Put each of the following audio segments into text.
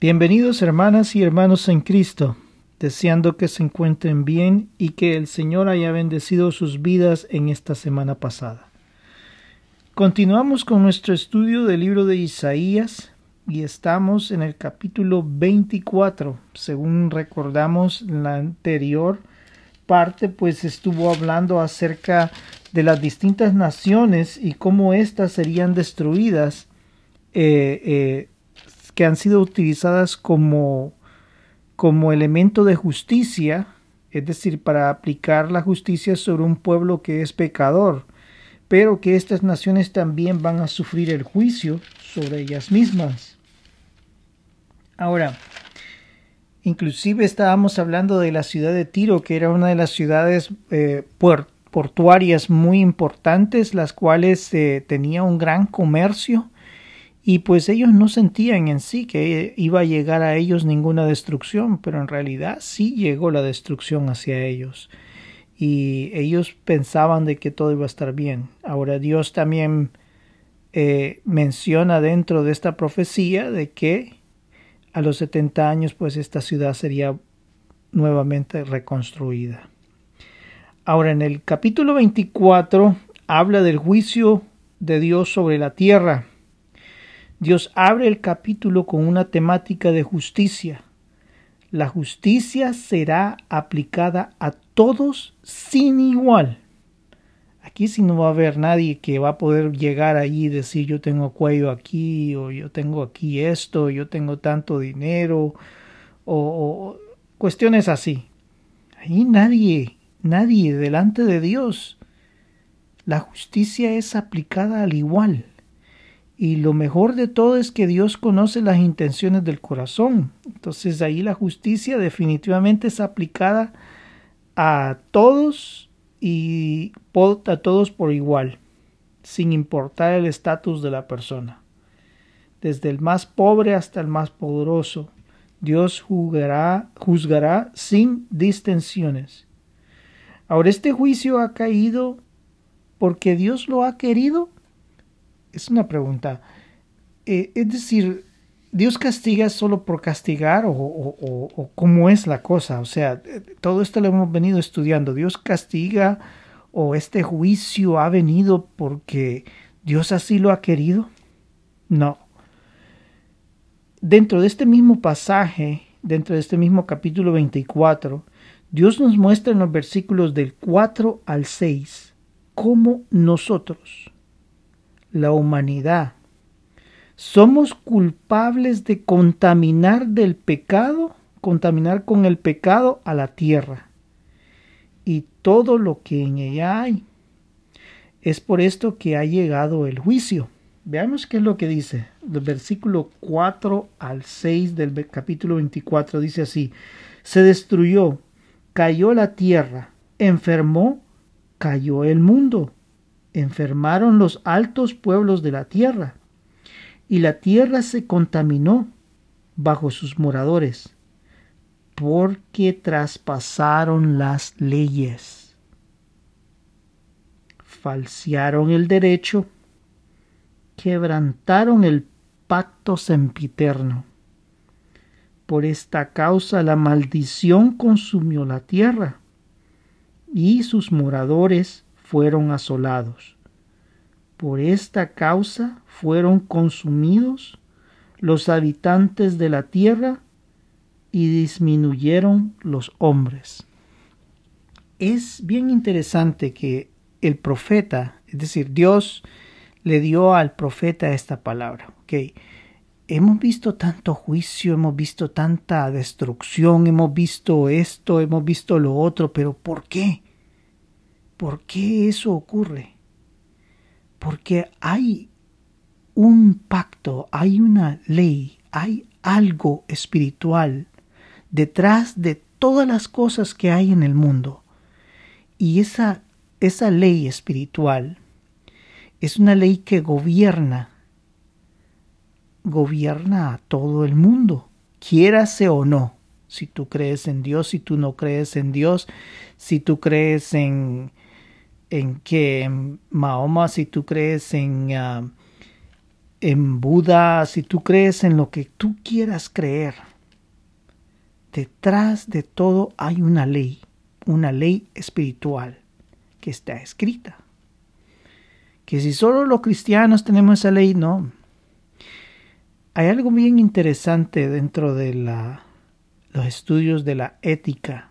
Bienvenidos hermanas y hermanos en Cristo, deseando que se encuentren bien y que el Señor haya bendecido sus vidas en esta semana pasada. Continuamos con nuestro estudio del libro de Isaías y estamos en el capítulo 24. Según recordamos la anterior parte, pues estuvo hablando acerca de las distintas naciones y cómo éstas serían destruidas eh, eh, que han sido utilizadas como, como elemento de justicia, es decir, para aplicar la justicia sobre un pueblo que es pecador, pero que estas naciones también van a sufrir el juicio sobre ellas mismas. Ahora, inclusive estábamos hablando de la ciudad de Tiro, que era una de las ciudades eh, portuarias muy importantes, las cuales eh, tenía un gran comercio y pues ellos no sentían en sí que iba a llegar a ellos ninguna destrucción, pero en realidad sí llegó la destrucción hacia ellos. Y ellos pensaban de que todo iba a estar bien. Ahora Dios también eh, menciona dentro de esta profecía de que a los 70 años pues esta ciudad sería nuevamente reconstruida. Ahora en el capítulo 24 habla del juicio de Dios sobre la tierra Dios abre el capítulo con una temática de justicia. La justicia será aplicada a todos sin igual. Aquí sí no va a haber nadie que va a poder llegar allí y decir yo tengo cuello aquí o yo tengo aquí esto, yo tengo tanto dinero o, o cuestiones así. Ahí nadie, nadie delante de Dios. La justicia es aplicada al igual. Y lo mejor de todo es que Dios conoce las intenciones del corazón. Entonces ahí la justicia definitivamente es aplicada a todos y a todos por igual, sin importar el estatus de la persona. Desde el más pobre hasta el más poderoso, Dios juzgará, juzgará sin distensiones. Ahora este juicio ha caído porque Dios lo ha querido es una pregunta. Eh, es decir, ¿Dios castiga solo por castigar o, o, cómo es la cosa? O sea, todo esto lo hemos venido estudiando. ¿Dios castiga o este juicio ha venido porque Dios así lo ha querido? No. Dentro de este mismo pasaje, dentro de este mismo capítulo 24, Dios nos muestra en los versículos del 4 al 6 cómo nosotros, la humanidad. Somos culpables de contaminar del pecado, contaminar con el pecado a la tierra y todo lo que en ella hay. Es por esto que ha llegado el juicio. Veamos qué es lo que dice. Del versículo 4 al 6 del capítulo 24 dice así. Se destruyó, cayó la tierra, enfermó, cayó el mundo enfermaron los altos pueblos de la tierra, y la tierra se contaminó bajo sus moradores, porque traspasaron las leyes, falsearon el derecho, quebrantaron el pacto sempiterno. Por esta causa la maldición consumió la tierra, y sus moradores fueron asolados. Por esta causa fueron consumidos los habitantes de la tierra y disminuyeron los hombres. Es bien interesante que el profeta, es decir, Dios le dio al profeta esta palabra. Okay. Hemos visto tanto juicio, hemos visto tanta destrucción, hemos visto esto, hemos visto lo otro, pero ¿por qué? ¿Por qué eso ocurre? Porque hay un pacto, hay una ley, hay algo espiritual detrás de todas las cosas que hay en el mundo. Y esa, esa ley espiritual es una ley que gobierna, gobierna a todo el mundo, quiérase o no. Si tú crees en Dios, si tú no crees en Dios, si tú crees en, en que Mahoma, si tú crees en, ah, en Buda, si tú crees en lo que tú quieras creer, detrás de todo hay una ley, una ley espiritual que está escrita. Que si solo los cristianos tenemos esa ley, no. Hay algo bien interesante dentro de la, los estudios de la ética,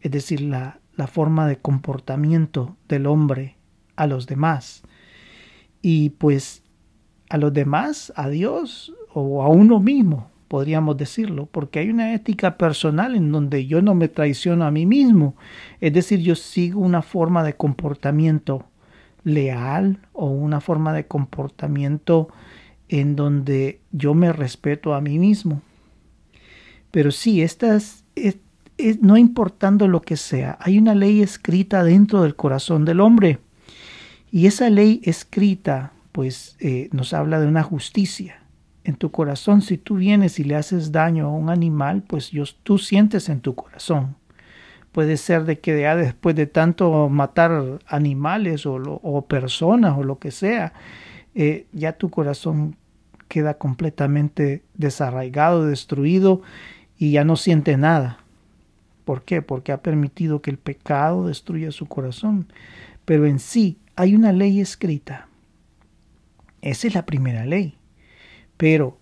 es decir, la, la forma de comportamiento del hombre a los demás. Y pues a los demás, a Dios o a uno mismo, podríamos decirlo, porque hay una ética personal en donde yo no me traiciono a mí mismo, es decir, yo sigo una forma de comportamiento leal o una forma de comportamiento en donde yo me respeto a mí mismo. Pero sí, estas, es, no importando lo que sea, hay una ley escrita dentro del corazón del hombre. Y esa ley escrita, pues, eh, nos habla de una justicia en tu corazón, si tú vienes y le haces daño a un animal, pues tú sientes en tu corazón. Puede ser de que ya después de tanto matar animales o, personas o lo que sea, eh, ya tu corazón queda completamente desarraigado, destruido y ya no siente nada. ¿Por qué? Porque ha permitido que el pecado destruya su corazón. Pero en sí hay una ley escrita. Esa es la primera ley pero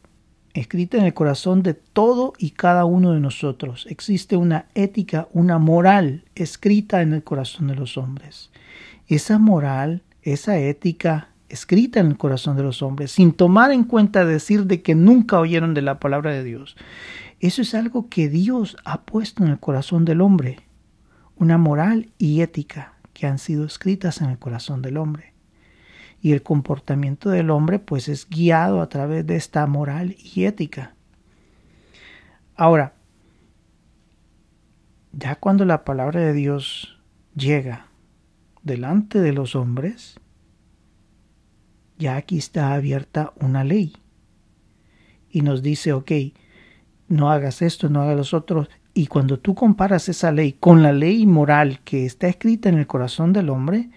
escrita en el corazón de todo y cada uno de nosotros. Existe una ética, una moral escrita en el corazón de los hombres. Esa moral, esa ética escrita en el corazón de los hombres, sin tomar en cuenta decir de que nunca oyeron de la palabra de Dios. Eso es algo que Dios ha puesto en el corazón del hombre, una moral y ética que han sido escritas en el corazón del hombre y el comportamiento del hombre pues es guiado a través de esta moral y ética. Ahora, ya cuando la palabra de Dios llega delante de los hombres, ya aquí está abierta una ley y nos dice, ok, no hagas esto, no hagas los otros. Y cuando tú comparas esa ley con la ley moral que está escrita en el corazón del hombre,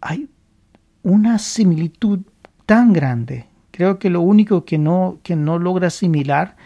hay una similitud tan grande. Creo que lo único que no, que no logra asimilar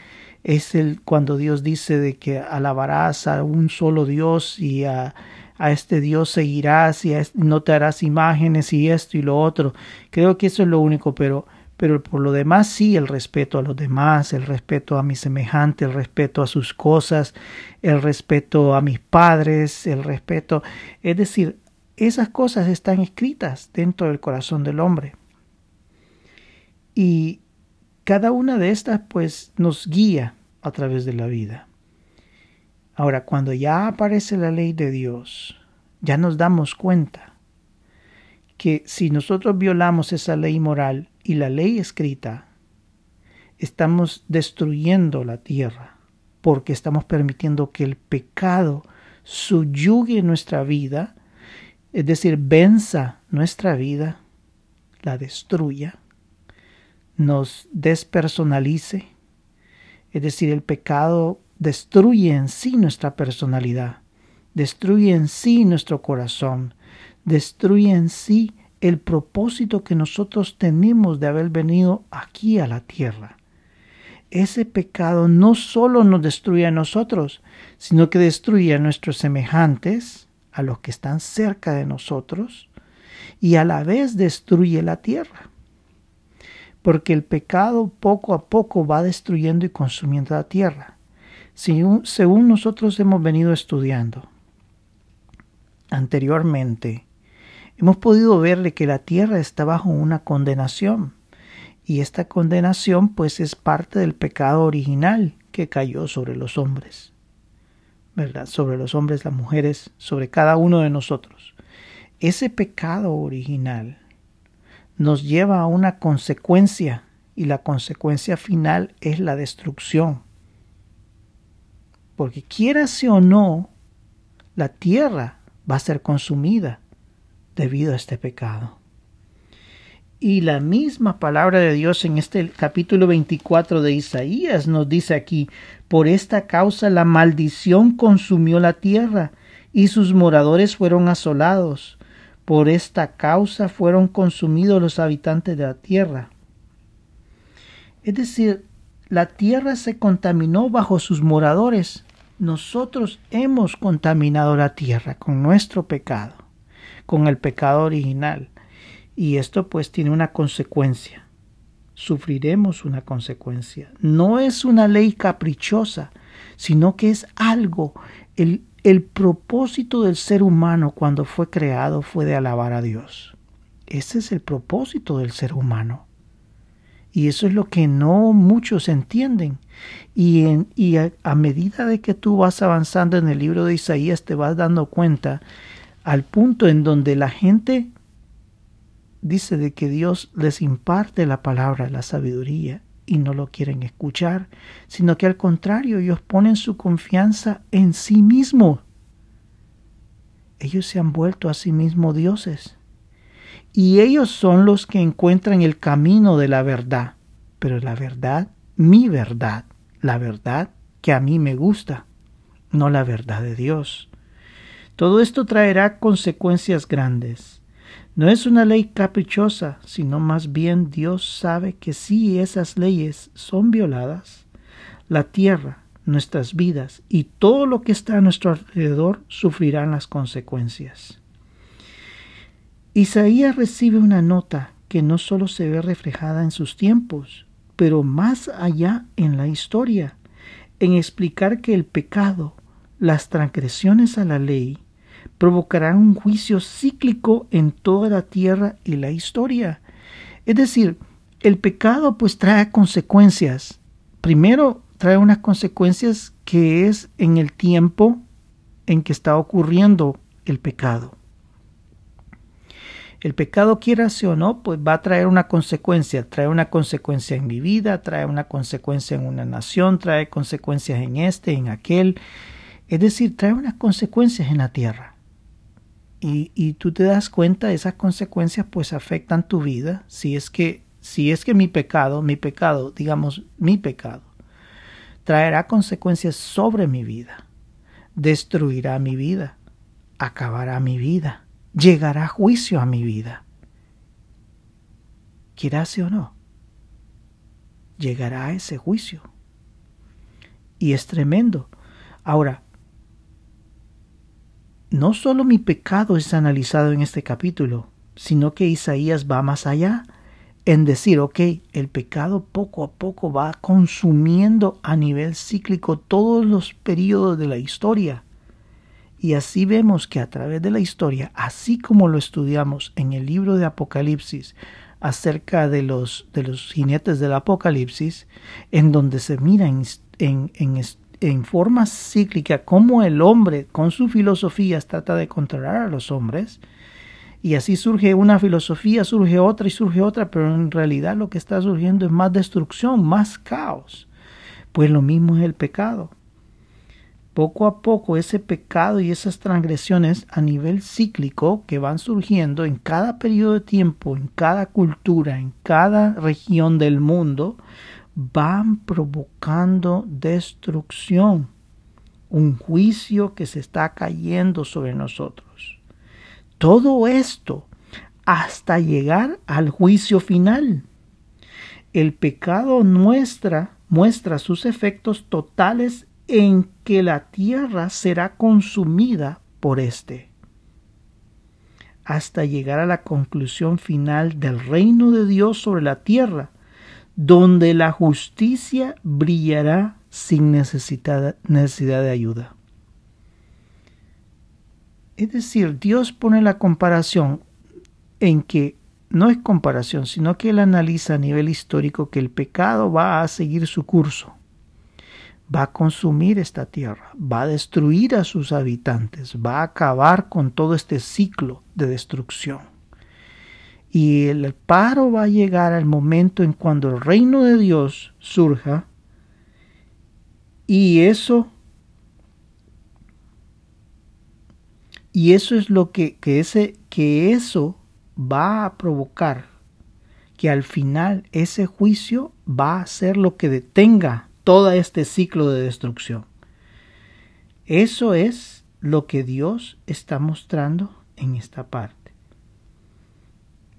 es el cuando Dios dice de que alabarás a un solo Dios y a, a este Dios seguirás y no te harás imágenes y esto y lo otro. Creo que eso es lo único, pero, pero por lo demás sí el respeto a los demás, el respeto a mi semejante, el respeto a sus cosas, el respeto a mis padres, el respeto, es decir, esas cosas están escritas dentro del corazón del hombre. Y cada una de estas pues nos guía a través de la vida. Ahora, cuando ya aparece la ley de Dios, ya nos damos cuenta que si nosotros violamos esa ley moral y la ley escrita, estamos destruyendo la tierra, porque estamos permitiendo que el pecado subyugue nuestra vida es decir, venza nuestra vida, la destruya, nos despersonalice, es decir, el pecado destruye en sí nuestra personalidad, destruye en sí nuestro corazón, destruye en sí el propósito que nosotros tenemos de haber venido aquí a la tierra. Ese pecado no solo nos destruye a nosotros, sino que destruye a nuestros semejantes, a los que están cerca de nosotros y a la vez destruye la tierra. Porque el pecado poco a poco va destruyendo y consumiendo la tierra, según nosotros hemos venido estudiando. Anteriormente, hemos podido verle que la tierra está bajo una condenación, y esta condenación pues es parte del pecado original que cayó sobre los hombres. ¿verdad? Sobre los hombres, las mujeres, sobre cada uno de nosotros. Ese pecado original nos lleva a una consecuencia y la consecuencia final es la destrucción. Porque quierase o no, la tierra va a ser consumida debido a este pecado. Y la misma palabra de Dios en este capítulo 24 de Isaías nos dice aquí, por esta causa la maldición consumió la tierra y sus moradores fueron asolados, Por esta causa fueron consumidos los habitantes de la tierra. Es decir, la tierra se contaminó bajo sus moradores. Nosotros hemos contaminado la tierra con nuestro pecado, con el pecado original. Y esto pues tiene una consecuencia. Sufriremos una consecuencia. No es una ley caprichosa, sino que es algo, el, el propósito del ser humano cuando fue creado fue de alabar a Dios. Ese es el propósito del ser humano. Y eso es lo que no muchos entienden. Y, en, y a, a, medida de que tú vas avanzando en el libro de Isaías, te vas dando cuenta al punto en donde la gente dice de que Dios les imparte la palabra, la sabiduría, y no lo quieren escuchar, sino que al contrario, ellos ponen su confianza en sí mismos. Ellos se han vuelto a sí mismos dioses y ellos son los que encuentran el camino de la verdad. Pero la verdad, mi verdad, la verdad que a mí me gusta, no la verdad de Dios. Todo esto traerá consecuencias grandes. No es una ley caprichosa, sino más bien Dios sabe que si esas leyes son violadas, la tierra, nuestras vidas y todo lo que está a nuestro alrededor sufrirán las consecuencias. Isaías recibe una nota que no solo se ve reflejada en sus tiempos, pero más allá en la historia, en explicar que el pecado, las transgresiones a la ley, provocarán un juicio cíclico en toda la tierra y la historia. Es decir, el pecado pues trae consecuencias. Primero trae unas consecuencias que es en el tiempo en que está ocurriendo el pecado el pecado quiera o no, pues va a traer una consecuencia, trae una consecuencia en mi vida, trae una consecuencia en una nación, trae consecuencias en este, en aquel, es decir, trae unas consecuencias en la tierra. Y, tú te das cuenta, esas consecuencias pues afectan tu vida, si es que, si es que mi pecado, mi pecado, digamos, mi pecado, traerá consecuencias sobre mi vida, destruirá mi vida, acabará mi vida llegará juicio a mi vida. Quieras o no, llegará ese juicio. Y es tremendo. Ahora, no solo mi pecado es analizado en este capítulo, sino que Isaías va más allá en decir, ok, el pecado poco a poco va consumiendo a nivel cíclico todos los periodos de la historia. Y así vemos que a través de la historia, así como lo estudiamos en el libro de Apocalipsis acerca de los, de los jinetes del Apocalipsis, en donde se mira en, en, en, forma cíclica cómo el hombre con su filosofía trata de controlar a los hombres, y así surge una filosofía, surge otra y surge otra, pero en realidad lo que está surgiendo es más destrucción, más caos. Pues lo mismo es el pecado poco a poco ese pecado y esas transgresiones a nivel cíclico que van surgiendo en cada periodo de tiempo, en cada cultura, en cada región del mundo, van provocando destrucción, un juicio que se está cayendo sobre nosotros. Todo esto hasta llegar al juicio final. El pecado muestra, muestra sus efectos totales en que la tierra será consumida por éste, hasta llegar a la conclusión final del reino de Dios sobre la tierra, donde la justicia brillará sin necesidad, de ayuda. Es decir, Dios pone la comparación en que no es comparación, sino que Él analiza a nivel histórico que el pecado va a seguir su curso va a consumir esta tierra, va a destruir a sus habitantes, va a acabar con todo este ciclo de destrucción. Y el paro va a llegar al momento en cuando el reino de Dios surja y eso y eso es lo que, que, ese, que eso va a provocar que al final ese juicio va a ser lo que detenga todo este ciclo de destrucción. Eso es lo que Dios está mostrando en esta parte.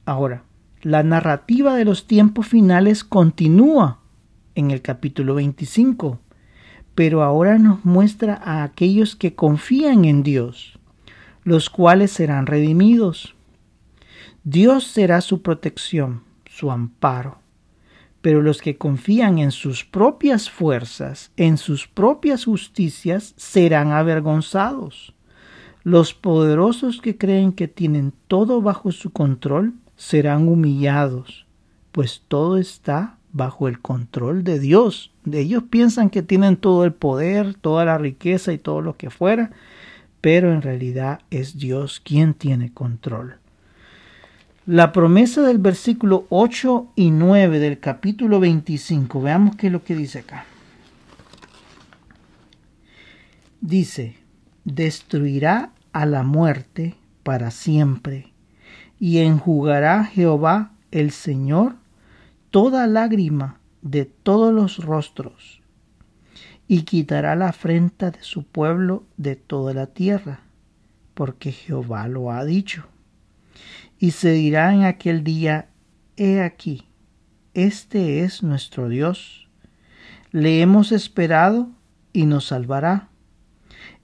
Ahora, la narrativa de los tiempos finales continúa en el capítulo 25, pero ahora nos muestra a aquellos que confían en Dios, los cuales serán redimidos. Dios será su protección, su amparo. Pero los que confían en sus propias fuerzas, en sus propias justicias, serán avergonzados. Los poderosos que creen que tienen todo bajo su control serán humillados, pues todo está bajo el control de Dios. Ellos piensan que tienen todo el poder, toda la riqueza y todo lo que fuera, pero en realidad es Dios quien tiene control. La promesa del versículo 8 y 9 del capítulo 25, veamos qué es lo que dice acá. Dice, destruirá a la muerte para siempre, y enjugará Jehová el Señor toda lágrima de todos los rostros, y quitará la afrenta de su pueblo de toda la tierra, porque Jehová lo ha dicho. Y se dirá en aquel día, He aquí, este es nuestro Dios. Le hemos esperado y nos salvará.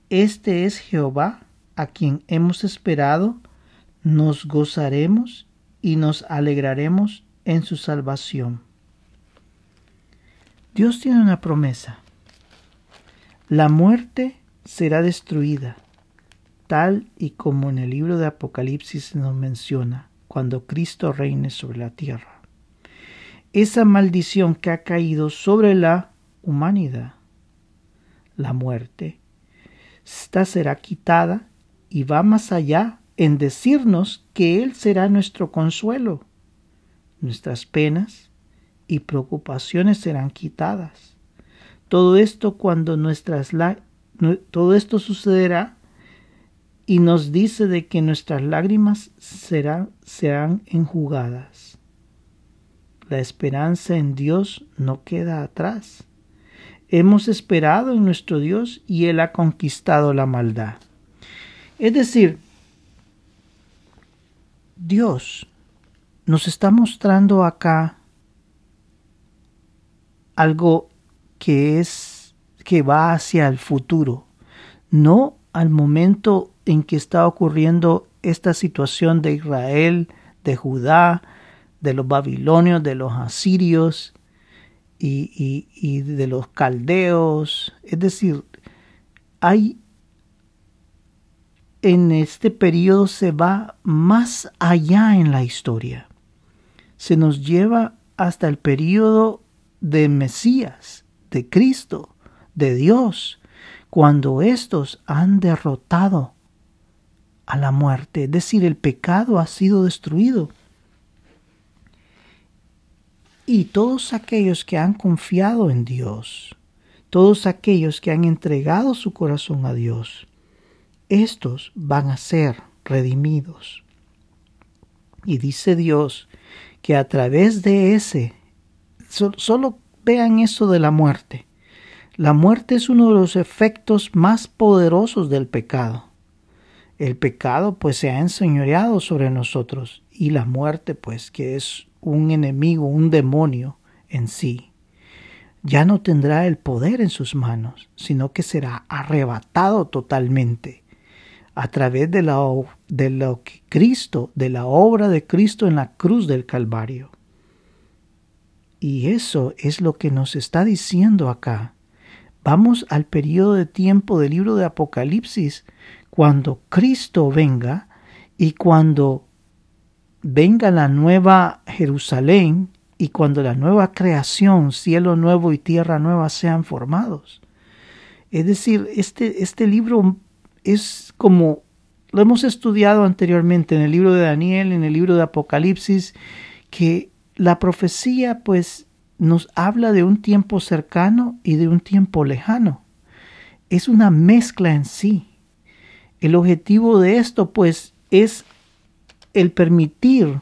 Este es Jehová, a quien hemos esperado, nos gozaremos y nos alegraremos en su salvación. Dios tiene una promesa. La muerte será destruida tal y como en el libro de Apocalipsis nos menciona, cuando Cristo reine sobre la tierra. Esa maldición que ha caído sobre la humanidad, la muerte, esta será quitada y va más allá en decirnos que Él será nuestro consuelo. Nuestras penas y preocupaciones serán quitadas. Todo esto cuando nuestras todo esto sucederá y nos dice de que nuestras lágrimas serán, serán enjugadas. La esperanza en Dios no queda atrás. Hemos esperado en nuestro Dios y Él ha conquistado la maldad. Es decir, Dios nos está mostrando acá algo que es que va hacia el futuro, no al momento en que está ocurriendo esta situación de Israel, de Judá, de los babilonios, de los asirios y, y, de los caldeos. Es decir, hay en este periodo se va más allá en la historia. Se nos lleva hasta el periodo de Mesías, de Cristo, de Dios, cuando éstos han derrotado a la muerte, es decir, el pecado ha sido destruido. Y todos aquellos que han confiado en Dios, todos aquellos que han entregado su corazón a Dios, estos van a ser redimidos. Y dice Dios que a través de ese, solo vean eso de la muerte. La muerte es uno de los efectos más poderosos del pecado el pecado pues se ha enseñoreado sobre nosotros y la muerte pues que es un enemigo, un demonio en sí, ya no tendrá el poder en sus manos, sino que será arrebatado totalmente a través de, la, de lo Cristo, de la obra de Cristo en la cruz del Calvario. Y eso es lo que nos está diciendo acá. Vamos al periodo de tiempo del libro de Apocalipsis cuando Cristo venga y cuando venga la nueva Jerusalén y cuando la nueva creación, cielo nuevo y tierra nueva sean formados. Es decir, este, este libro es como lo hemos estudiado anteriormente en el libro de Daniel, en el libro de Apocalipsis, que la profecía pues nos habla de un tiempo cercano y de un tiempo lejano. Es una mezcla en sí. El objetivo de esto, pues, es el permitir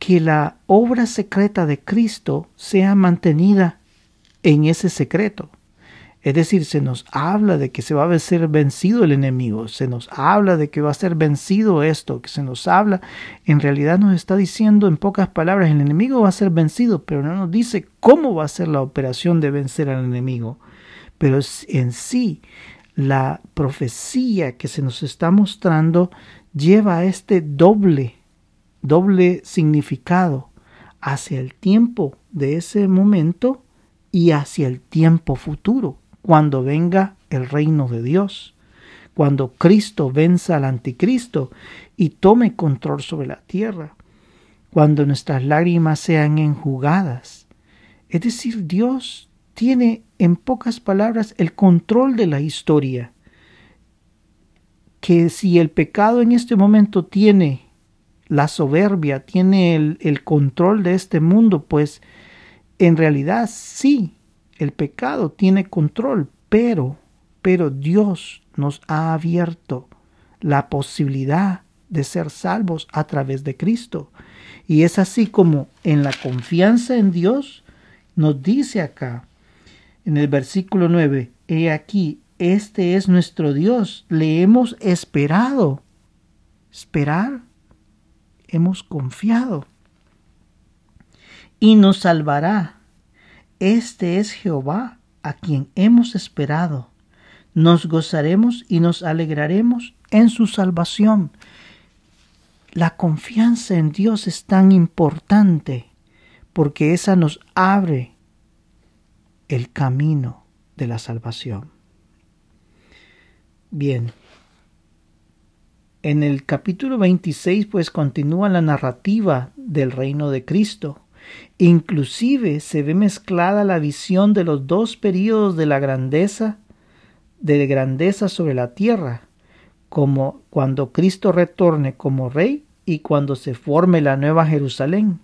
que la obra secreta de Cristo sea mantenida en ese secreto. Es decir, se nos habla de que se va a ser vencido el enemigo, se nos habla de que va a ser vencido esto, que se nos habla, en realidad nos está diciendo en pocas palabras, el enemigo va a ser vencido, pero no nos dice cómo va a ser la operación de vencer al enemigo. Pero en sí, la profecía que se nos está mostrando lleva a este doble, doble significado hacia el tiempo de ese momento y hacia el tiempo futuro cuando venga el reino de Dios, cuando Cristo venza al anticristo y tome control sobre la tierra, cuando nuestras lágrimas sean enjugadas. Es decir, Dios tiene en pocas palabras el control de la historia, que si el pecado en este momento tiene la soberbia, tiene el, el control de este mundo, pues en realidad sí, el pecado tiene control, pero, pero Dios nos ha abierto la posibilidad de ser salvos a través de Cristo. Y es así como en la confianza en Dios nos dice acá, en el versículo 9, he aquí, este es nuestro Dios, le hemos esperado. Esperar, hemos confiado. Y nos salvará este es Jehová, a quien hemos esperado. Nos gozaremos y nos alegraremos en su salvación. La confianza en Dios es tan importante porque esa nos abre el camino de la salvación. Bien, en el capítulo 26 pues continúa la narrativa del reino de Cristo Inclusive se ve mezclada la visión de los dos períodos de la grandeza, de grandeza sobre la tierra, como cuando Cristo retorne como rey y cuando se forme la nueva Jerusalén.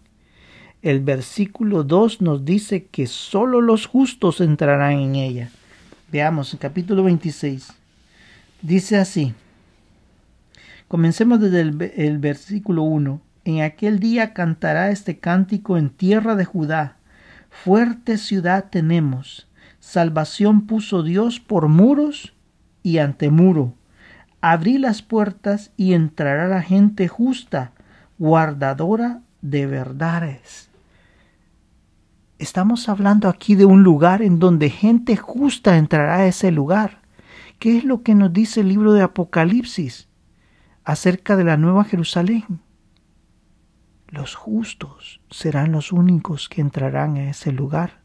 El versículo 2 nos dice que sólo los justos entrarán en ella. Veamos, el capítulo 26. Dice así. Comencemos desde el, el versículo 1. En aquel día cantará este cántico en tierra de Judá. Fuerte ciudad tenemos. Salvación puso Dios por muros y ante muro. Abrí las puertas y entrará la gente justa, guardadora de verdades. Estamos hablando aquí de un lugar en donde gente justa entrará a ese lugar. ¿Qué es lo que nos dice el libro de Apocalipsis acerca de la Nueva Jerusalén? Los justos serán los únicos que entrarán a ese lugar.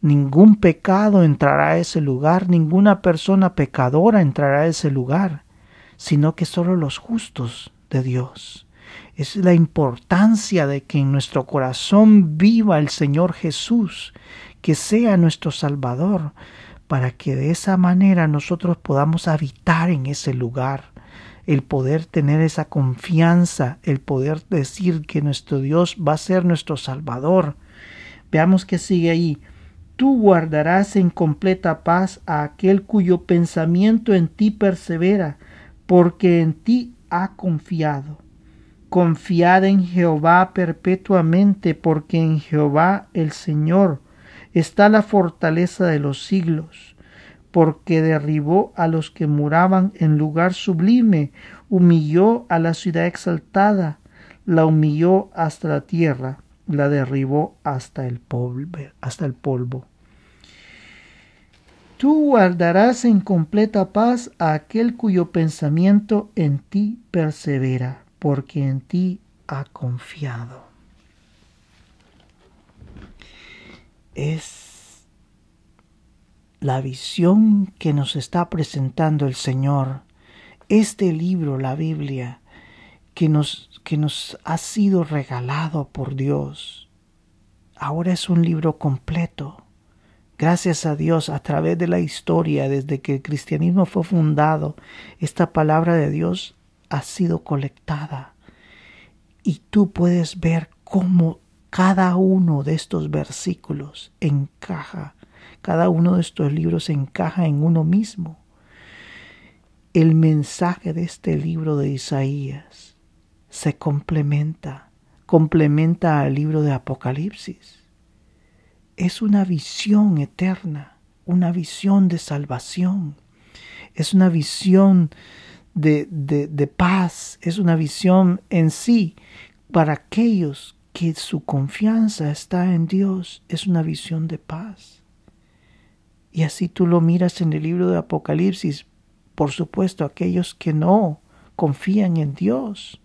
Ningún pecado entrará a ese lugar, ninguna persona pecadora entrará a ese lugar, sino que solo los justos de Dios. Es la importancia de que en nuestro corazón viva el Señor Jesús, que sea nuestro Salvador, para que de esa manera nosotros podamos habitar en ese lugar el poder tener esa confianza, el poder decir que nuestro Dios va a ser nuestro Salvador. Veamos que sigue ahí. Tú guardarás en completa paz a aquel cuyo pensamiento en ti persevera, porque en ti ha confiado. Confiad en Jehová perpetuamente, porque en Jehová el Señor está la fortaleza de los siglos porque derribó a los que muraban en lugar sublime, humilló a la ciudad exaltada, la humilló hasta la tierra, la derribó hasta el polvo. Hasta el polvo. Tú guardarás en completa paz a aquel cuyo pensamiento en ti persevera, porque en ti ha confiado. Es la visión que nos está presentando el Señor, este libro, la Biblia, que nos, que nos ha sido regalado por Dios, ahora es un libro completo. Gracias a Dios, a través de la historia, desde que el cristianismo fue fundado, esta palabra de Dios ha sido colectada. Y tú puedes ver cómo cada uno de estos versículos encaja cada uno de estos libros encaja en uno mismo. El mensaje de este libro de Isaías se complementa, complementa al libro de Apocalipsis. Es una visión eterna una visión de salvación, es una visión de, de, paz, es una visión en sí para aquellos que su confianza está en Dios, es una visión de paz. Y así tú lo miras en el libro de Apocalipsis, por supuesto, aquellos que no confían en Dios,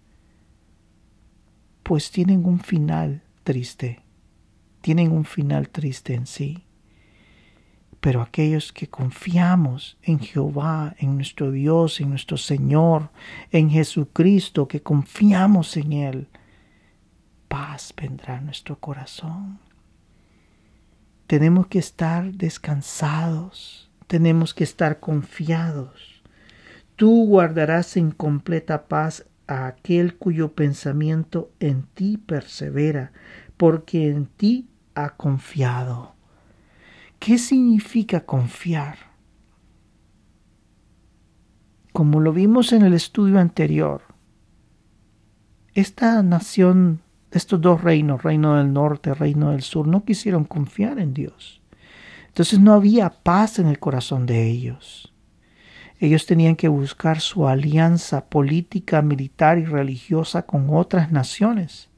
pues tienen un final triste, tienen un final triste en sí. Pero aquellos que confiamos en Jehová, en nuestro Dios, en nuestro Señor, en Jesucristo, que confiamos en Él, paz vendrá a nuestro corazón. Tenemos que estar descansados, tenemos que estar confiados. Tú guardarás en completa paz a aquel cuyo pensamiento en ti persevera, porque en ti ha confiado. ¿Qué significa confiar? Como lo vimos en el estudio anterior, esta nación, estos dos reinos, reino del norte, reino del sur, no quisieron confiar en Dios. Entonces no había paz en el corazón de ellos. Ellos tenían que buscar su alianza política, militar y religiosa con otras naciones.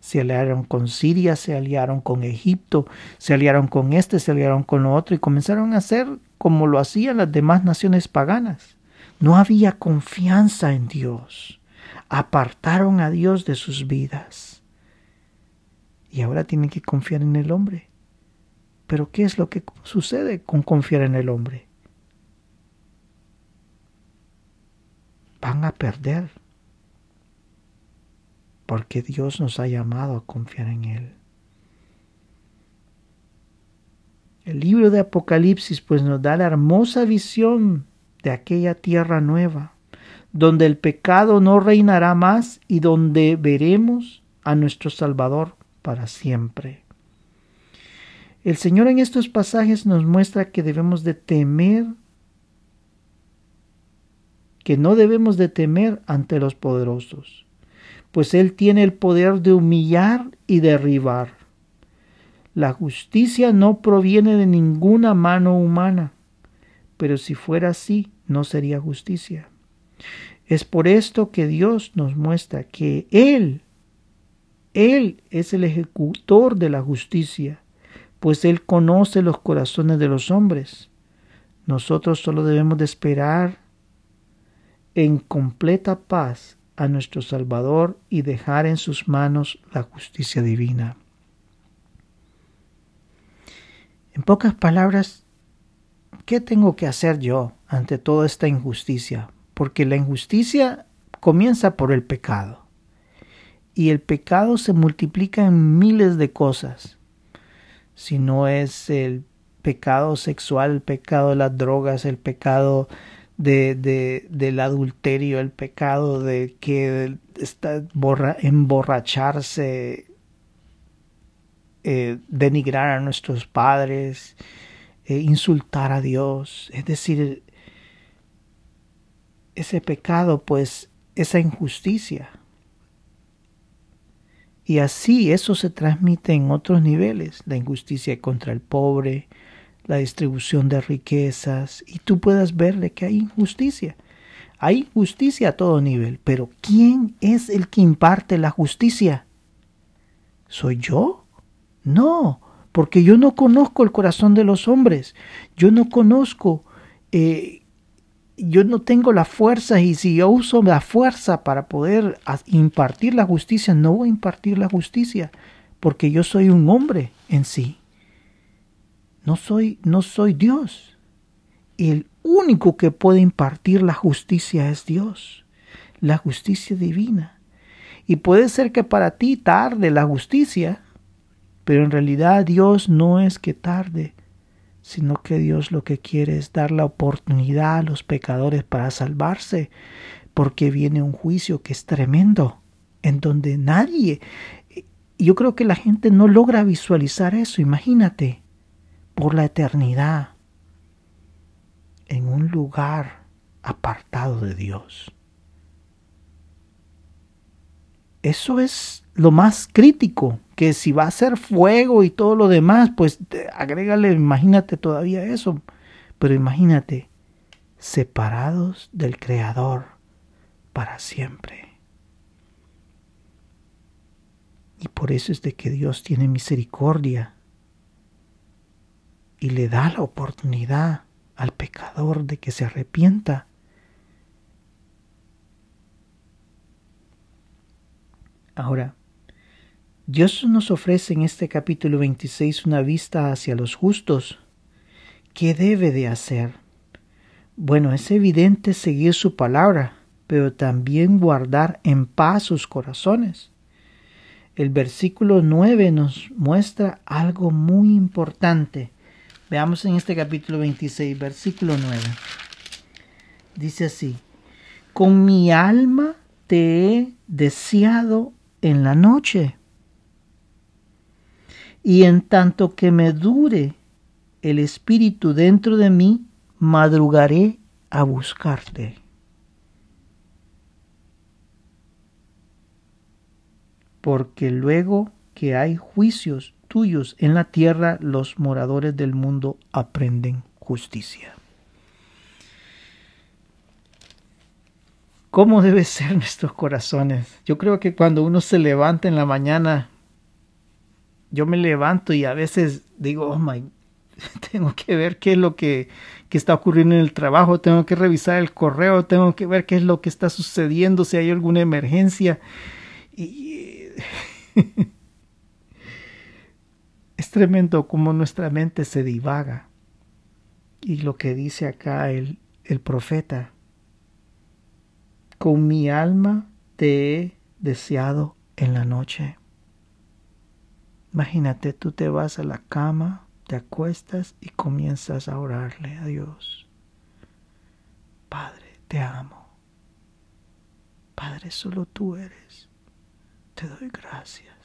Se aliaron con Siria, se aliaron con Egipto, se aliaron con este, se aliaron con lo otro y comenzaron a hacer como lo hacían las demás naciones paganas. No había confianza en Dios. Apartaron a Dios de sus vidas. Y ahora tienen que confiar en el hombre. Pero ¿qué es lo que sucede con confiar en el hombre? van a perder. Porque Dios nos ha llamado a confiar en Él. El libro de Apocalipsis pues nos da la hermosa visión de aquella tierra nueva, donde el pecado no reinará más y donde veremos a nuestro Salvador para siempre. El Señor en estos pasajes nos muestra que debemos de temer que no debemos de temer ante los poderosos, pues Él tiene el poder de humillar y derribar. La justicia no proviene de ninguna mano humana, pero si fuera así, no sería justicia. Es por esto que Dios nos muestra que Él, Él es el ejecutor de la justicia, pues Él conoce los corazones de los hombres. Nosotros solo debemos de esperar en completa paz a nuestro Salvador y dejar en sus manos la justicia divina. En pocas palabras, ¿qué tengo que hacer yo ante toda esta injusticia? Porque la injusticia comienza por el pecado. Y el pecado se multiplica en miles de cosas. Si no es el pecado sexual, el pecado de las drogas, el pecado de, del adulterio, el pecado de que está emborracharse, eh, denigrar a nuestros padres, eh, insultar a Dios, es decir, ese pecado, pues esa injusticia. Y así eso se transmite en otros niveles, la injusticia contra el pobre, la distribución de riquezas y tú puedas verle que hay injusticia. Hay justicia a todo nivel, pero ¿quién es el que imparte la justicia? ¿Soy yo? No, porque yo no conozco el corazón de los hombres. Yo no conozco, eh, yo no tengo la fuerza y si yo uso la fuerza para poder impartir la justicia, no voy a impartir la justicia, porque yo soy un hombre en sí. No soy, no soy Dios. El único que puede impartir la justicia es Dios, la justicia divina. Y puede ser que para ti tarde la justicia, pero en realidad Dios no es que tarde, sino que Dios lo que quiere es dar la oportunidad a los pecadores para salvarse, porque viene un juicio que es tremendo, en donde nadie, yo creo que la gente no logra visualizar eso, imagínate, por la eternidad en un lugar apartado de Dios. Eso es lo más crítico si va a ser fuego y todo lo demás, pues agrégale, imagínate todavía eso. Pero imagínate, separados del Creador para siempre. Y por eso es de que Dios tiene misericordia y le da la oportunidad al pecador de que se arrepienta. Ahora, Dios nos ofrece en este capítulo 26 una vista hacia los justos. ¿Qué debe de hacer? Bueno, es evidente seguir su palabra, pero también guardar en paz sus corazones el versículo 9 nos muestra algo muy importante. Veamos en este capítulo 26, versículo 9. Dice así, con mi alma te he deseado en la noche, y en tanto que me dure el espíritu dentro de mí, madrugaré a buscarte. porque luego que hay juicios tuyos en la tierra, los moradores del mundo aprenden justicia. ¿Cómo deben ser nuestros corazones? Yo creo que cuando uno se levanta en la mañana, yo me levanto y a veces digo, oh my, tengo que ver qué es lo que, que, está ocurriendo en el trabajo, tengo que revisar el correo, tengo que ver qué es lo que está sucediendo, si hay alguna emergencia. Y es tremendo como nuestra mente se divaga. Y lo que dice acá el, el profeta, con mi alma te he deseado en la noche. Imagínate, tú te vas a la cama, te acuestas y comienzas a orarle a Dios. Padre, te amo. Padre, solo tú eres te doy gracias.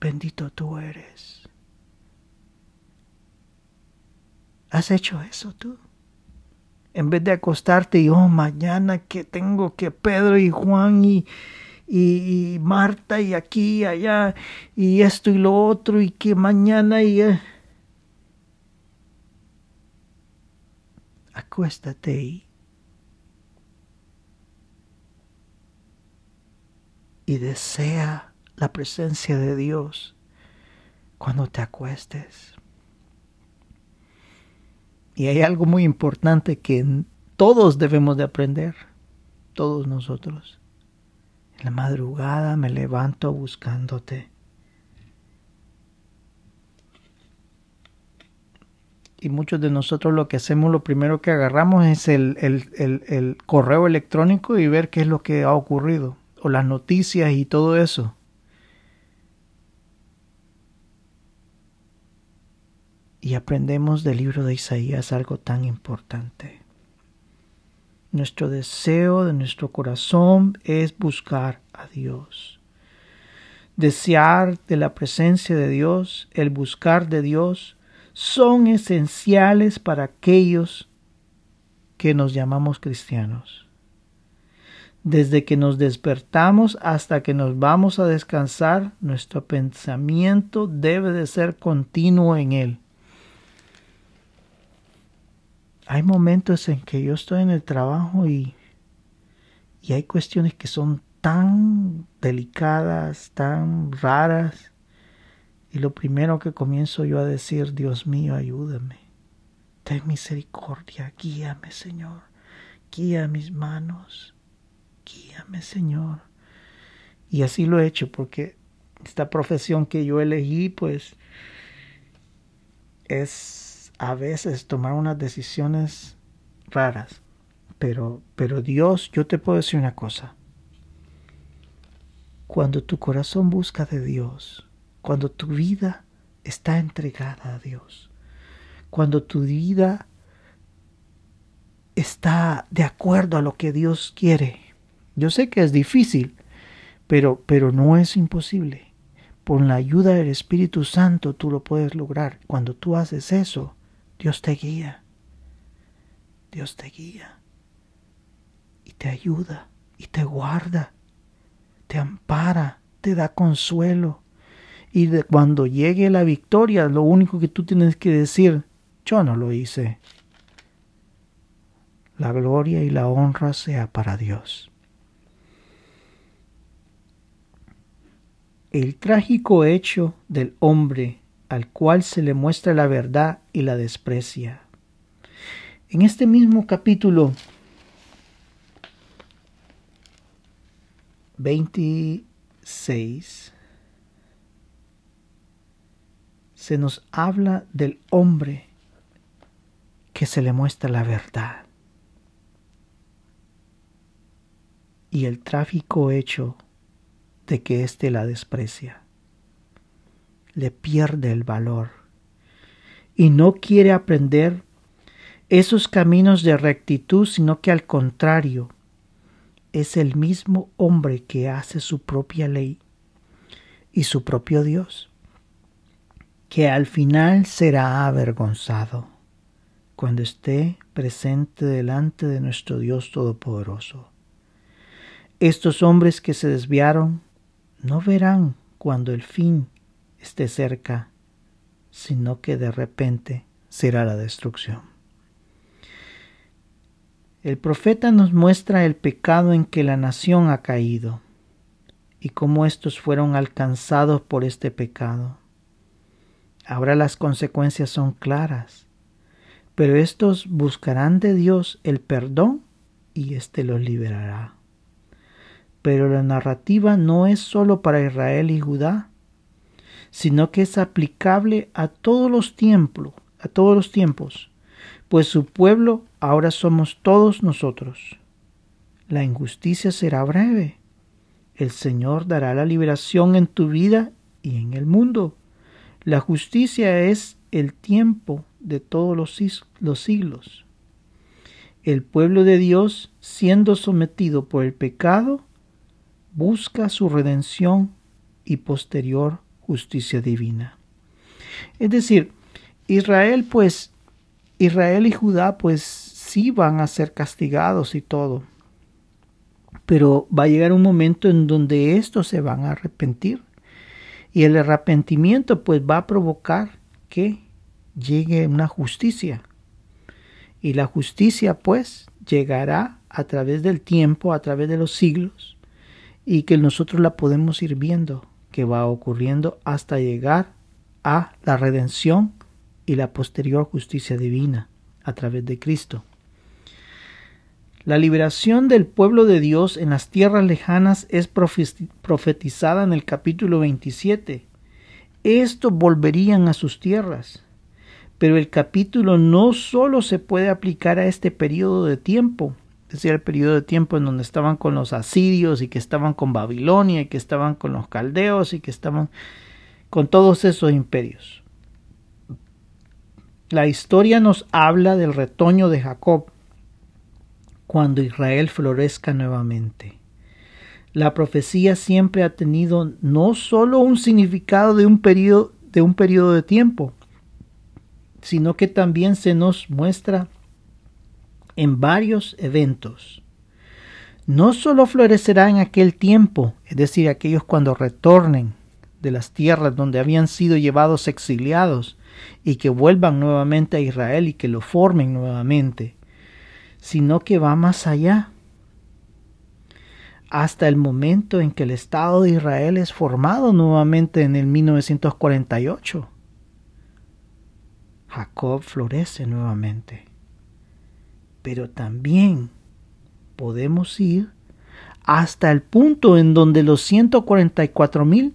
Bendito tú eres. ¿Has hecho eso tú? En vez de acostarte y, oh, mañana que tengo que Pedro y Juan y, y, Marta y aquí y allá y esto y lo otro y que mañana y... Eh. Acuéstate y y desea la presencia de Dios cuando te acuestes. Y hay algo muy importante que todos debemos de aprender, todos nosotros. La madrugada me levanto buscándote. Y muchos de nosotros lo que hacemos, lo primero que agarramos es el, el, el correo electrónico y ver qué es lo que ha ocurrido o las noticias y todo eso. Y aprendemos del libro de Isaías algo tan importante. Nuestro deseo de nuestro corazón es buscar a Dios. Desear de la presencia de Dios, el buscar de Dios, son esenciales para aquellos que nos llamamos cristianos desde que nos despertamos hasta que nos vamos a descansar, nuestro pensamiento debe de ser continuo en Él. Hay momentos en que yo estoy en el trabajo y, y hay cuestiones que son tan delicadas, tan raras, y lo primero que comienzo yo a decir, Dios mío, ayúdame, ten misericordia, guíame, Señor, guía mis manos. Guíame Señor. Y así lo he hecho porque esta profesión que yo elegí pues es a veces tomar unas decisiones raras. Pero, pero Dios, yo te puedo decir una cosa. Cuando tu corazón busca de Dios, cuando tu vida está entregada a Dios, cuando tu vida está de acuerdo a lo que Dios quiere, yo sé que es difícil, pero, pero no es imposible. Por la ayuda del Espíritu Santo tú lo puedes lograr. Cuando tú haces eso, Dios te guía. Dios te guía. Y te ayuda. Y te guarda. Te ampara. Te da consuelo. Y de cuando llegue la victoria, lo único que tú tienes que decir, yo no lo hice. La gloria y la honra sea para Dios. El trágico hecho del hombre al cual se le muestra la verdad y la desprecia. En este mismo capítulo 26 se nos habla del hombre que se le muestra la verdad y el trágico hecho de que éste la desprecia. Le pierde el valor y no quiere aprender esos caminos de rectitud, sino que al contrario, es el mismo hombre que hace su propia ley y su propio Dios, que al final será avergonzado cuando esté presente delante de nuestro Dios Todopoderoso. Estos hombres que se desviaron no verán cuando el fin esté cerca, sino que de repente será la destrucción. El profeta nos muestra el pecado en que la nación ha caído y cómo estos fueron alcanzados por este pecado. Ahora las consecuencias son claras, pero estos buscarán de Dios el perdón y éste los liberará. Pero la narrativa no es sólo para Israel y Judá, sino que es aplicable a todos los tiempos, a todos los tiempos, pues su pueblo ahora somos todos nosotros. La injusticia será breve. El Señor dará la liberación en tu vida y en el mundo. La justicia es el tiempo de todos los siglos. El pueblo de Dios, siendo sometido por el pecado, busca su redención y posterior justicia divina. Es decir, Israel pues, Israel y Judá pues sí van a ser castigados y todo. Pero va a llegar un momento en donde estos se van a arrepentir. Y el arrepentimiento pues va a provocar que llegue una justicia. Y la justicia pues llegará a través del tiempo, a través de los siglos, y que nosotros la podemos ir viendo que va ocurriendo hasta llegar a la redención y la posterior justicia divina a través de Cristo. La liberación del pueblo de Dios en las tierras lejanas es profetizada en el capítulo 27. Estos volverían a sus tierras. Pero el capítulo no solo se puede aplicar a este periodo de tiempo, es decir, el periodo de tiempo en donde estaban con los asirios y que estaban con Babilonia y que estaban con los caldeos y que estaban con todos esos imperios. La historia nos habla del retoño de Jacob, cuando Israel florezca nuevamente. La profecía siempre ha tenido no solo un significado de un periodo de, un periodo de tiempo, sino que también se nos muestra en varios eventos. No solo florecerá en aquel tiempo, es decir, aquellos cuando retornen de las tierras donde habían sido llevados exiliados y que vuelvan nuevamente a Israel y que lo formen nuevamente, sino que va más allá, hasta el momento en que el Estado de Israel es formado nuevamente en el 1948. Jacob florece nuevamente. Pero también podemos ir hasta el punto en donde los 144 mil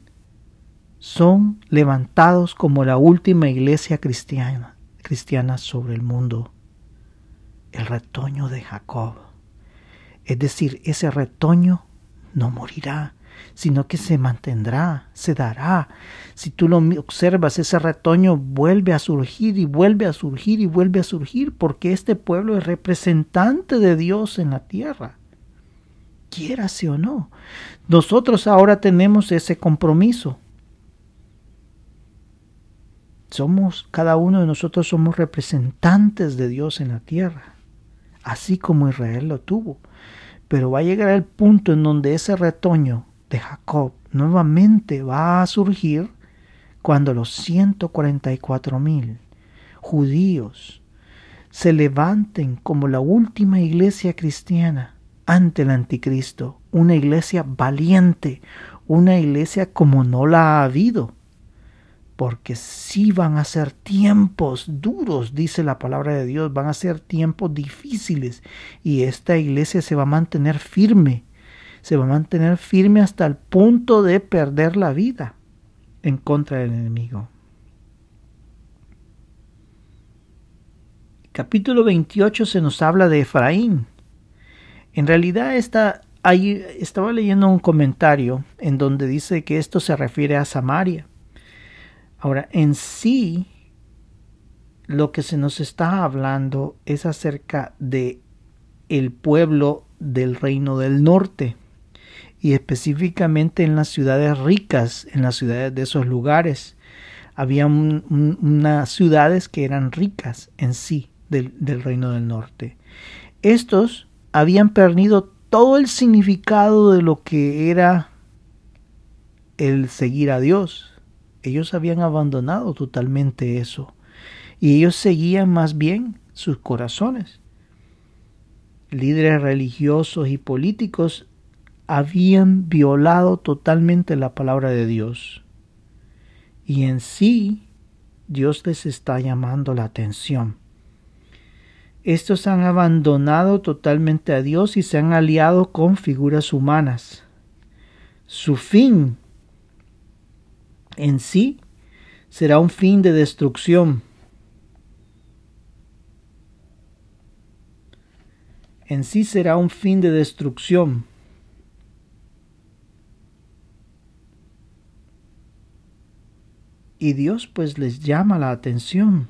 son levantados como la última iglesia cristiana, cristiana sobre el mundo el retoño de Jacob. Es decir, ese retoño no morirá, sino que se mantendrá, se dará. Si tú lo observas, ese retoño vuelve a surgir y vuelve a surgir y vuelve a surgir, porque este pueblo es representante de Dios en la tierra. Quiérase o no. Nosotros ahora tenemos ese compromiso. Somos, cada uno de nosotros somos representantes de Dios en la tierra así como Israel lo tuvo. Pero va a llegar el punto en donde ese retoño de Jacob nuevamente va a surgir cuando los 144 mil judíos se levanten como la última iglesia cristiana ante el anticristo, una iglesia valiente, una iglesia como no la ha habido, porque sí van a ser tiempos duros, dice la palabra de Dios, van a ser tiempos difíciles y esta iglesia se va a mantener firme, se va a mantener firme hasta el punto de perder la vida en contra del enemigo. Capítulo 28 se nos habla de Efraín. En realidad está ahí estaba leyendo un comentario en donde dice que esto se refiere a Samaria. Ahora, en sí, lo que se nos está hablando es acerca de el pueblo del reino del norte y específicamente en las ciudades ricas, en las ciudades de esos lugares. Había unas ciudades que eran ricas en sí del, del reino del norte. Estos habían perdido todo el significado de lo que era el seguir a Dios ellos habían abandonado totalmente eso. Y ellos seguían más bien sus corazones. Líderes religiosos y políticos habían violado totalmente la palabra de Dios. Y en sí, Dios les está llamando la atención. Estos han abandonado totalmente a Dios y se han aliado con figuras humanas. Su fin en sí será un fin de destrucción. En sí será un fin de destrucción. Y Dios pues les llama la atención.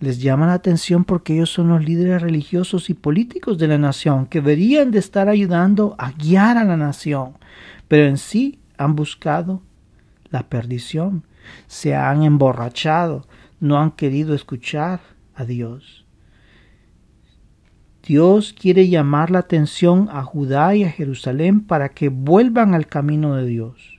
Les llama la atención porque ellos son los líderes religiosos y políticos de la nación que deberían de estar ayudando a guiar a la nación, pero en sí han buscado la perdición, se han emborrachado, no han querido escuchar a Dios. Dios quiere llamar la atención a Judá y a Jerusalén para que vuelvan al camino de Dios.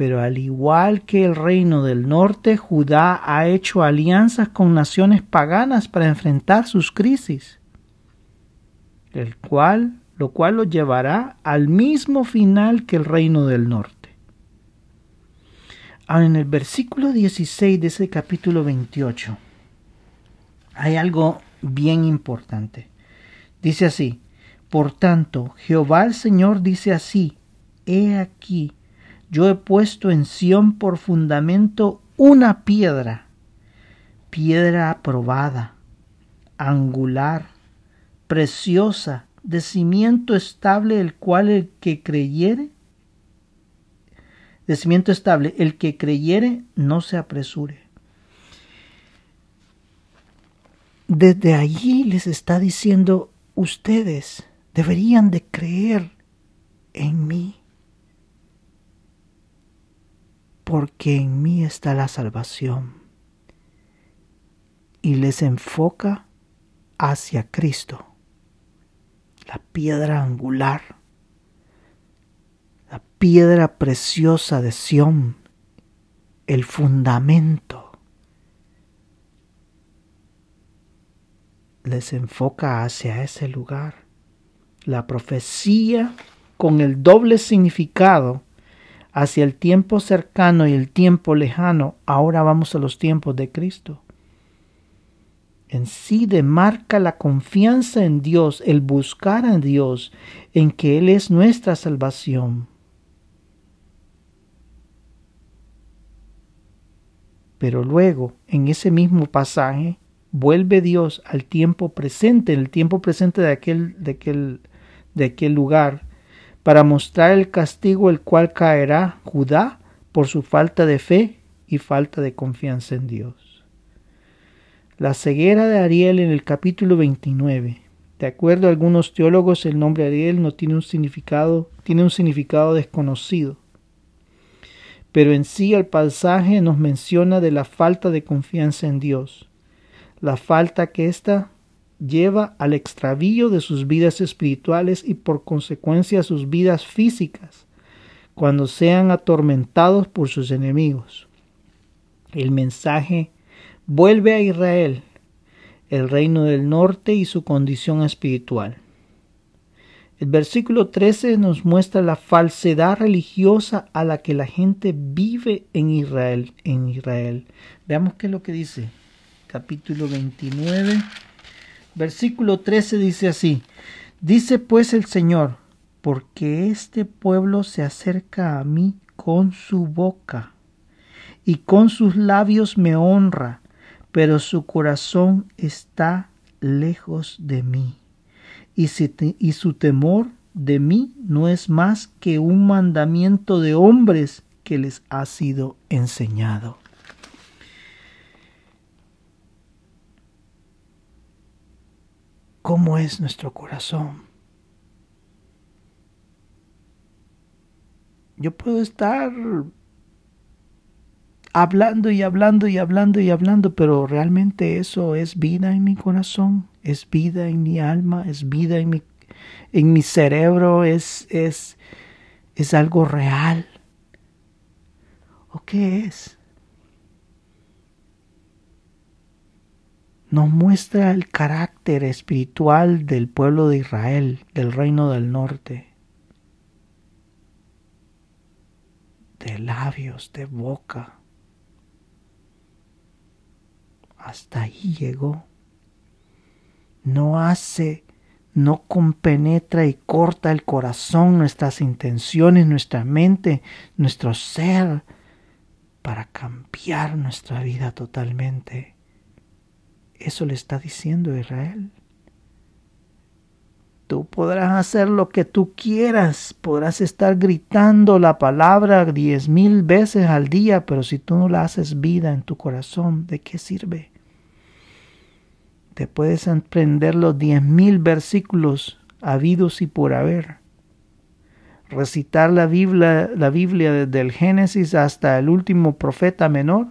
Pero al igual que el reino del norte, Judá ha hecho alianzas con naciones paganas para enfrentar sus crisis, el cual, lo cual lo llevará al mismo final que el reino del norte. Ahora, en el versículo 16 de ese capítulo 28 hay algo bien importante. Dice así, por tanto, Jehová el Señor dice así, he aquí, yo he puesto en Sión por fundamento una piedra, piedra aprobada, angular, preciosa, de cimiento estable, el cual el que creyere de cimiento estable, el que creyere no se apresure. Desde allí les está diciendo, ustedes deberían de creer en mí, porque en mí está la salvación. Y les enfoca hacia Cristo, la piedra angular la piedra preciosa de Sión, el fundamento. Les enfoca hacia ese lugar. La profecía con el doble significado hacia el tiempo cercano y el tiempo lejano, ahora vamos a los tiempos de Cristo. En sí demarca la confianza en Dios, el buscar a Dios, en que Él es nuestra salvación. Pero luego, en ese mismo pasaje, vuelve Dios al tiempo presente, el tiempo presente de aquel, de aquel, de aquel lugar, para mostrar el castigo el cual caerá Judá por su falta de fe y falta de confianza en Dios. La ceguera de Ariel en el capítulo 29. De acuerdo a algunos teólogos, el nombre Ariel no tiene un significado, tiene un significado desconocido pero en sí el pasaje nos menciona de la falta de confianza en Dios, la falta que ésta lleva al extravío de sus vidas espirituales y por consecuencia sus vidas físicas, cuando sean atormentados por sus enemigos. El mensaje vuelve a Israel, el reino del norte y su condición espiritual. El versículo 13 nos muestra la falsedad religiosa a la que la gente vive en Israel, en Israel. Veamos qué es lo que dice. Capítulo 29, versículo 13 dice así: Dice pues el Señor, porque este pueblo se acerca a mí con su boca y con sus labios me honra, pero su corazón está lejos de mí y, y su temor de mí no es más que un mandamiento de hombres que les ha sido enseñado. ¿Cómo es nuestro corazón? Yo puedo estar hablando y hablando y hablando y hablando, pero realmente eso es vida en mi corazón, es vida en mi alma, es vida en mi, en mi cerebro, es, es, es algo real. ¿O qué es? Nos muestra el carácter espiritual del pueblo de Israel, del reino del norte. de labios, de boca. Hasta ahí llegó. No hace, no compenetra y corta el corazón, nuestras intenciones, nuestra mente, nuestro ser, para cambiar nuestra vida totalmente. Eso le está diciendo Israel. Tú podrás hacer lo que tú quieras, podrás estar gritando la palabra diez mil veces al día, pero si tú no la haces vida en tu corazón, ¿de qué sirve? Te puedes aprender los diez mil versículos habidos y por haber, recitar la Biblia, la Biblia desde el Génesis hasta el último profeta menor,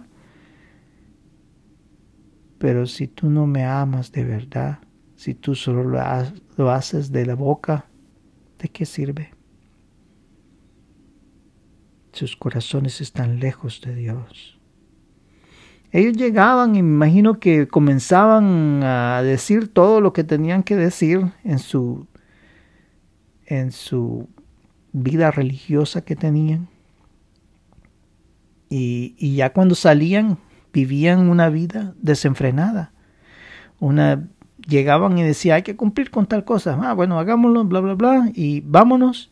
pero si tú no me amas de verdad, si tú solo lo, haces de la boca, ¿de qué sirve? Sus corazones están lejos de Dios. Ellos llegaban y me imagino que comenzaban a decir todo lo que tenían que decir en su en su vida religiosa que tenían. Y, y ya cuando salían vivían una vida desenfrenada, una llegaban y decían, hay que cumplir con tal cosa. Ah, bueno, hagámoslo, bla, bla, bla, y vámonos.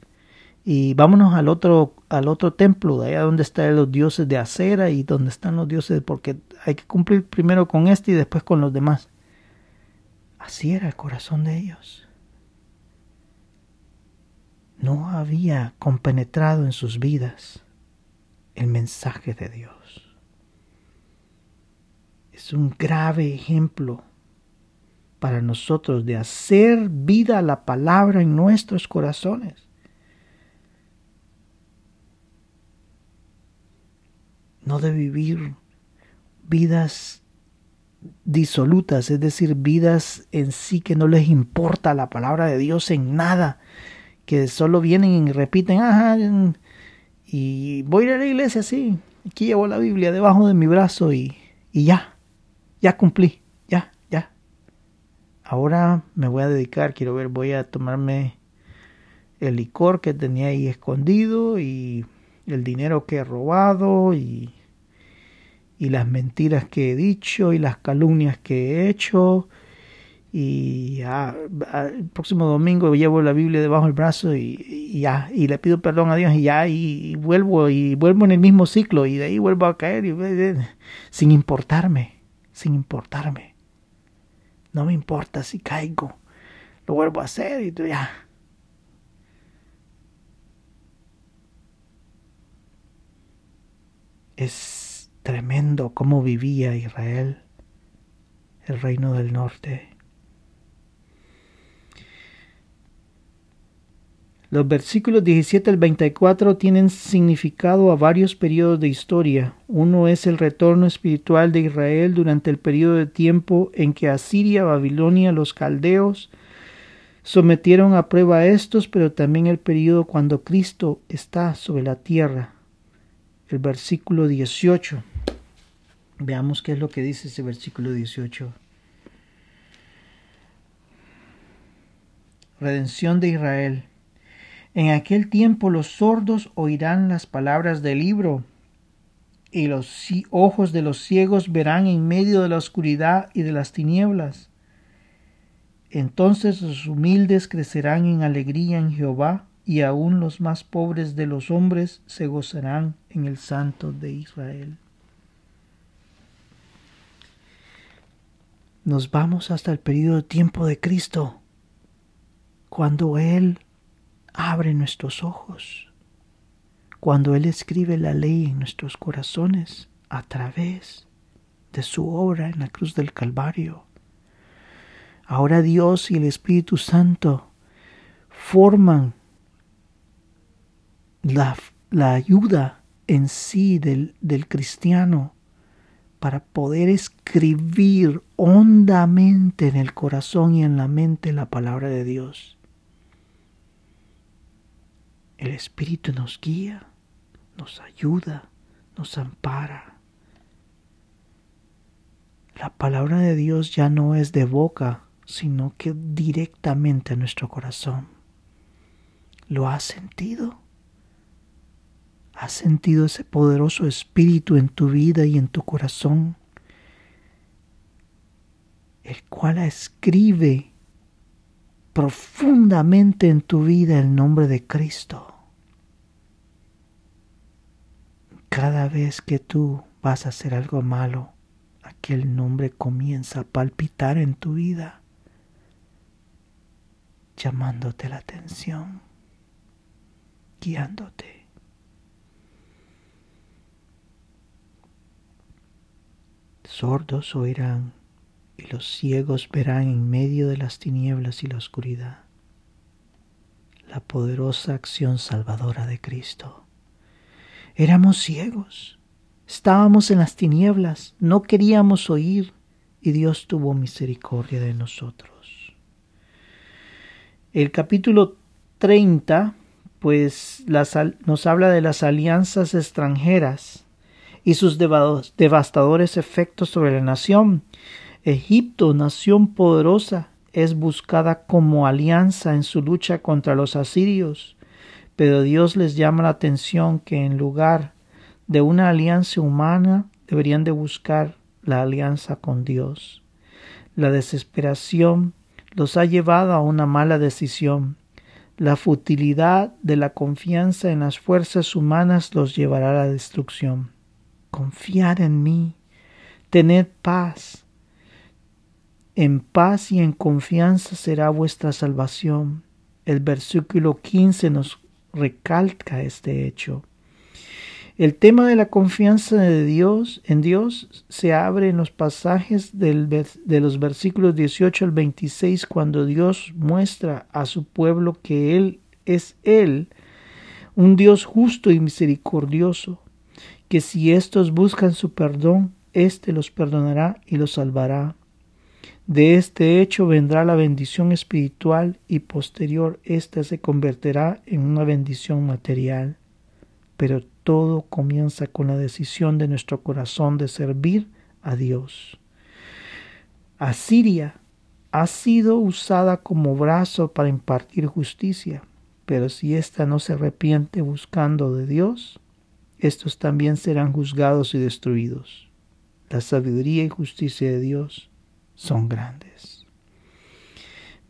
Y vámonos al otro, al otro templo, de allá donde están los dioses de acera y donde están los dioses, porque hay que cumplir primero con este y después con los demás. Así era el corazón de ellos. No había compenetrado en sus vidas el mensaje de Dios. Es un grave ejemplo para nosotros de hacer vida la palabra en nuestros corazones. No de vivir vidas disolutas, es decir, vidas en sí que no les importa la palabra de Dios en nada, que solo vienen y repiten, ajá, y voy a ir a la iglesia, sí, aquí llevo la Biblia debajo de mi brazo y, y ya, ya cumplí ahora me voy a dedicar, quiero ver, voy a tomarme el licor que tenía ahí escondido y el dinero que he robado y, y las mentiras que he dicho y las calumnias que he hecho. Y el próximo domingo llevo la Biblia debajo del brazo y, ya y le pido perdón a Dios y ya y, vuelvo y vuelvo en el mismo ciclo y de ahí vuelvo a caer y, sin importarme sin importarme no me importa si caigo. Lo vuelvo a hacer y ya. Es tremendo cómo vivía Israel, el reino del norte. Los versículos 17 al 24 tienen significado a varios periodos de historia. Uno es el retorno espiritual de Israel durante el periodo de tiempo en que Asiria, Babilonia, los caldeos Sometieron a prueba a estos, pero también el periodo cuando Cristo está sobre la tierra. El versículo 18. Veamos qué es lo que dice ese versículo 18. Redención de Israel. En aquel tiempo los sordos oirán las palabras del libro, y los ojos de los ciegos verán en medio de la oscuridad y de las tinieblas. Entonces los humildes crecerán en alegría en Jehová, y aun los más pobres de los hombres se gozarán en el Santo de Israel. Nos vamos hasta el periodo de tiempo de Cristo, cuando Él abre nuestros ojos, cuando Él escribe la ley en nuestros corazones a través de su obra en la cruz del Calvario. Ahora Dios y el Espíritu Santo forman la, ayuda en sí del cristiano para poder escribir hondamente en el corazón y en la mente la palabra de Dios. El Espíritu nos guía, nos ayuda, nos ampara. La palabra de Dios ya no es de boca, sino que directamente a nuestro corazón. ¿Lo has sentido? ¿Has sentido ese poderoso espíritu en tu vida y en tu corazón? El cual escribe profundamente en tu vida el nombre de Cristo. Cada vez que tú vas a hacer algo malo, aquel nombre comienza a palpitar en tu vida llamándote la atención, guiándote. Sordos oirán y los ciegos verán en medio de las tinieblas y la oscuridad la poderosa acción salvadora de Cristo. Éramos ciegos, estábamos en las tinieblas, no queríamos oír y Dios tuvo misericordia de nosotros. El capítulo 30 pues nos habla de las alianzas extranjeras y sus devastadores efectos sobre la nación. Egipto, nación poderosa, es buscada como alianza en su lucha contra los asirios, pero Dios les llama la atención que en lugar de una alianza humana deberían de buscar la alianza con Dios. La desesperación los ha llevado a una mala decisión. La futilidad de la confianza en las fuerzas humanas los llevará a la destrucción. Confiad en mí, tened paz. En paz y en confianza será vuestra salvación. El versículo 15 nos recalca este hecho. El tema de la confianza de Dios en Dios se abre en los pasajes del, de los versículos 18 al 26 cuando Dios muestra a su pueblo que Él es Él, un Dios justo y misericordioso, que si éstos buscan su perdón, éste los perdonará y los salvará. De este hecho vendrá la bendición espiritual y posterior ésta se convertirá en una bendición material. Pero todo comienza con la decisión de nuestro corazón de servir a Dios. Asiria ha sido usada como brazo para impartir justicia, pero si ésta no se arrepiente buscando de Dios, estos también serán juzgados y destruidos. La sabiduría y justicia de Dios son grandes.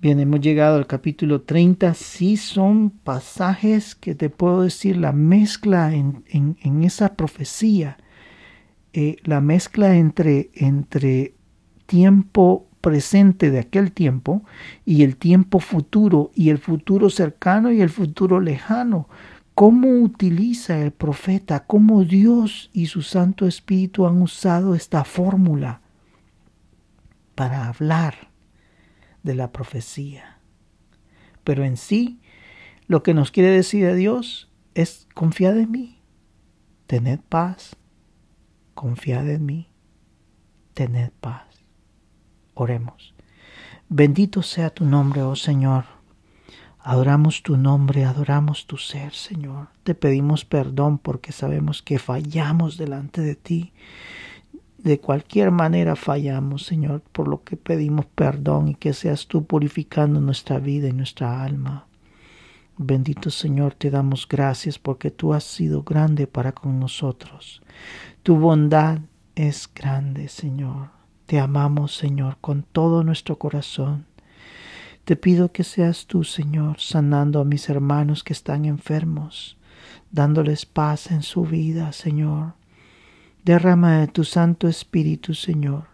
Bien, hemos llegado al capítulo 30. Sí son pasajes que te puedo decir la mezcla en, en, esa profecía, eh, la mezcla entre, entre tiempo presente de aquel tiempo y el tiempo futuro y el futuro cercano y el futuro lejano. ¿Cómo utiliza el profeta, cómo Dios y su Santo Espíritu han usado esta fórmula para hablar de la profecía. Pero en sí, lo que nos quiere decir a Dios es confiad en mí, tened paz, confiad en mí, tened paz. Oremos. Bendito sea tu nombre, oh Señor, Adoramos tu nombre, adoramos tu ser, Señor. Te pedimos perdón porque sabemos que fallamos delante de ti. De cualquier manera fallamos, Señor, por lo que pedimos perdón y que seas tú purificando nuestra vida y nuestra alma. Bendito Señor, te damos gracias porque tú has sido grande para con nosotros. Tu bondad es grande, Señor. Te amamos, Señor, con todo nuestro corazón. Te pido que seas tú, Señor, sanando a mis hermanos que están enfermos, dándoles paz en su vida, Señor. Derrama de tu Santo Espíritu, Señor,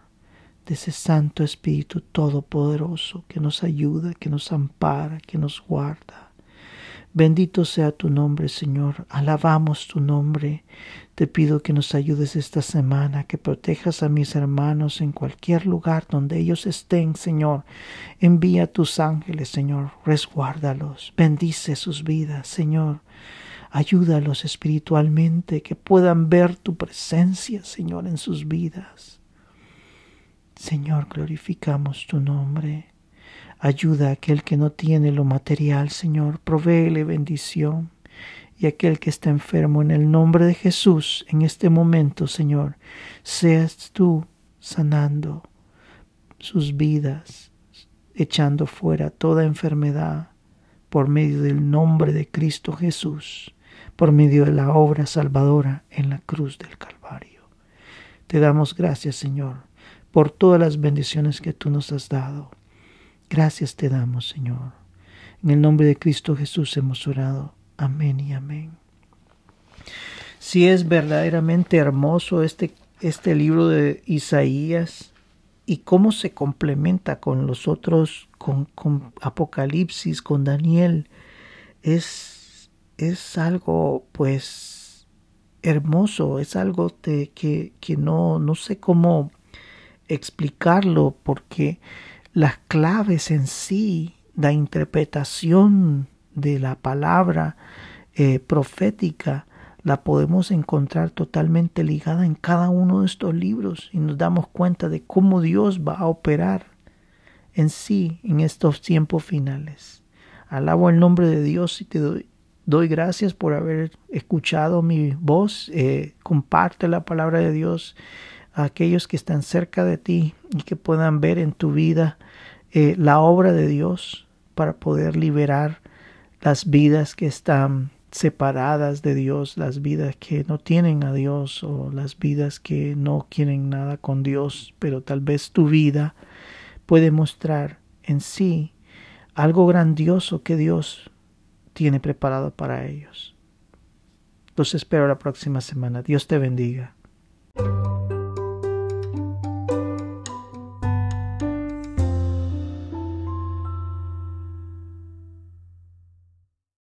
de ese Santo Espíritu Todopoderoso que nos ayuda, que nos ampara, que nos guarda. Bendito sea tu nombre, Señor. Alabamos tu nombre. Te pido que nos ayudes esta semana, que protejas a mis hermanos en cualquier lugar donde ellos estén, Señor. Envía tus ángeles, Señor. Resguárdalos. Bendice sus vidas, Señor. Ayúdalos espiritualmente, que puedan ver tu presencia, Señor, en sus vidas. Señor, glorificamos tu nombre. Ayuda a aquel que no tiene lo material, Señor, provéele bendición. Y aquel que está enfermo, en el nombre de Jesús, en este momento, Señor, seas tú sanando sus vidas, echando fuera toda enfermedad por medio del nombre de Cristo Jesús, por medio de la obra salvadora en la cruz del Calvario. Te damos gracias, Señor, por todas las bendiciones que tú nos has dado. Gracias te damos, Señor. En el nombre de Cristo Jesús hemos orado. Amén y amén. Si es verdaderamente hermoso este, este libro de Isaías y cómo se complementa con los otros, con, Apocalipsis, con Daniel, es, es algo pues hermoso, es algo de, que, que no, no sé cómo explicarlo porque las claves en sí, la interpretación de la palabra eh, profética, la podemos encontrar totalmente ligada en cada uno de estos libros y nos damos cuenta de cómo Dios va a operar en sí en estos tiempos finales. Alabo el nombre de Dios y te doy, doy gracias por haber escuchado mi voz. Eh, comparte la palabra de Dios a aquellos que están cerca de ti y que puedan ver en tu vida eh, la obra de Dios para poder liberar las vidas que están separadas de Dios, las vidas que no tienen a Dios o las vidas que no quieren nada con Dios, pero tal vez tu vida puede mostrar en sí algo grandioso que Dios tiene preparado para ellos. Los espero la próxima semana. Dios te bendiga.